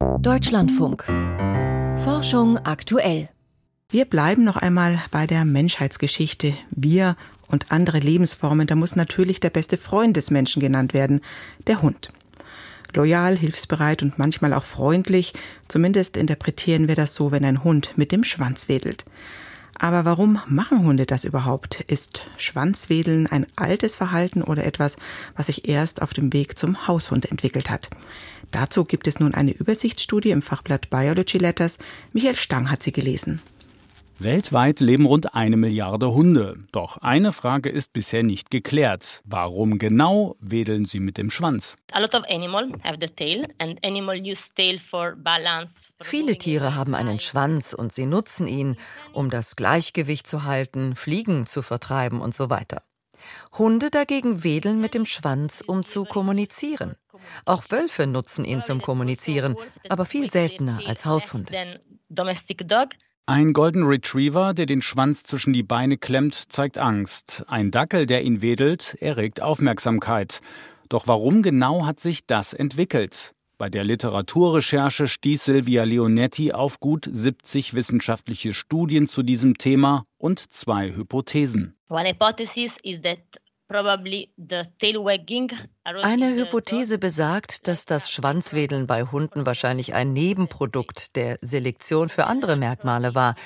Deutschlandfunk. Forschung aktuell. Wir bleiben noch einmal bei der Menschheitsgeschichte. Wir und andere Lebensformen, da muss natürlich der beste Freund des Menschen genannt werden, der Hund. Loyal, hilfsbereit und manchmal auch freundlich, zumindest interpretieren wir das so, wenn ein Hund mit dem Schwanz wedelt. Aber warum machen Hunde das überhaupt? Ist Schwanzwedeln ein altes Verhalten oder etwas, was sich erst auf dem Weg zum Haushund entwickelt hat? Dazu gibt es nun eine Übersichtsstudie im Fachblatt Biology Letters. Michael Stang hat sie gelesen. Weltweit leben rund eine Milliarde Hunde. Doch eine Frage ist bisher nicht geklärt. Warum genau wedeln sie mit dem Schwanz? Viele Tiere haben einen Schwanz und sie nutzen ihn, um das Gleichgewicht zu halten, Fliegen zu vertreiben und so weiter. Hunde dagegen wedeln mit dem Schwanz, um zu kommunizieren. Auch Wölfe nutzen ihn zum Kommunizieren, aber viel seltener als Haushunde. Ein Golden Retriever, der den Schwanz zwischen die Beine klemmt, zeigt Angst. Ein Dackel, der ihn wedelt, erregt Aufmerksamkeit. Doch warum genau hat sich das entwickelt? Bei der Literaturrecherche stieß Silvia Leonetti auf gut 70 wissenschaftliche Studien zu diesem Thema und zwei Hypothesen. One hypothesis is that eine Hypothese besagt, dass das Schwanzwedeln bei Hunden wahrscheinlich ein Nebenprodukt der Selektion für andere Merkmale war.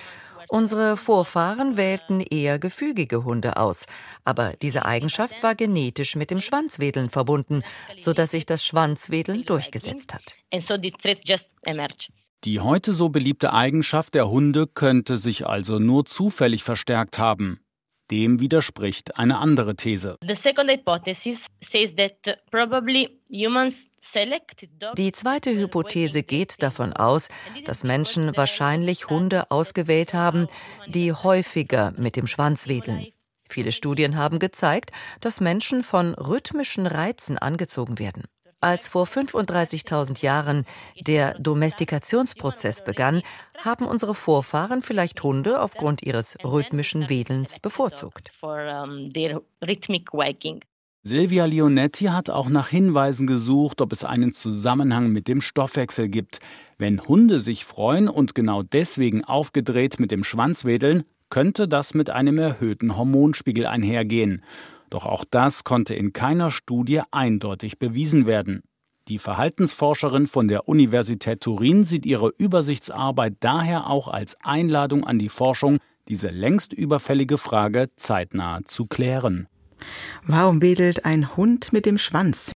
Unsere Vorfahren wählten eher gefügige Hunde aus, aber diese Eigenschaft war genetisch mit dem Schwanzwedeln verbunden, sodass sich das Schwanzwedeln durchgesetzt hat. Die heute so beliebte Eigenschaft der Hunde könnte sich also nur zufällig verstärkt haben. Dem widerspricht eine andere These. Die zweite Hypothese geht davon aus, dass Menschen wahrscheinlich Hunde ausgewählt haben, die häufiger mit dem Schwanz wedeln. Viele Studien haben gezeigt, dass Menschen von rhythmischen Reizen angezogen werden. Als vor 35.000 Jahren der Domestikationsprozess begann, haben unsere Vorfahren vielleicht Hunde aufgrund ihres rhythmischen Wedelns bevorzugt. Silvia Leonetti hat auch nach Hinweisen gesucht, ob es einen Zusammenhang mit dem Stoffwechsel gibt. Wenn Hunde sich freuen und genau deswegen aufgedreht mit dem Schwanz wedeln, könnte das mit einem erhöhten Hormonspiegel einhergehen. Doch auch das konnte in keiner Studie eindeutig bewiesen werden. Die Verhaltensforscherin von der Universität Turin sieht ihre Übersichtsarbeit daher auch als Einladung an die Forschung, diese längst überfällige Frage zeitnah zu klären. Warum wedelt ein Hund mit dem Schwanz?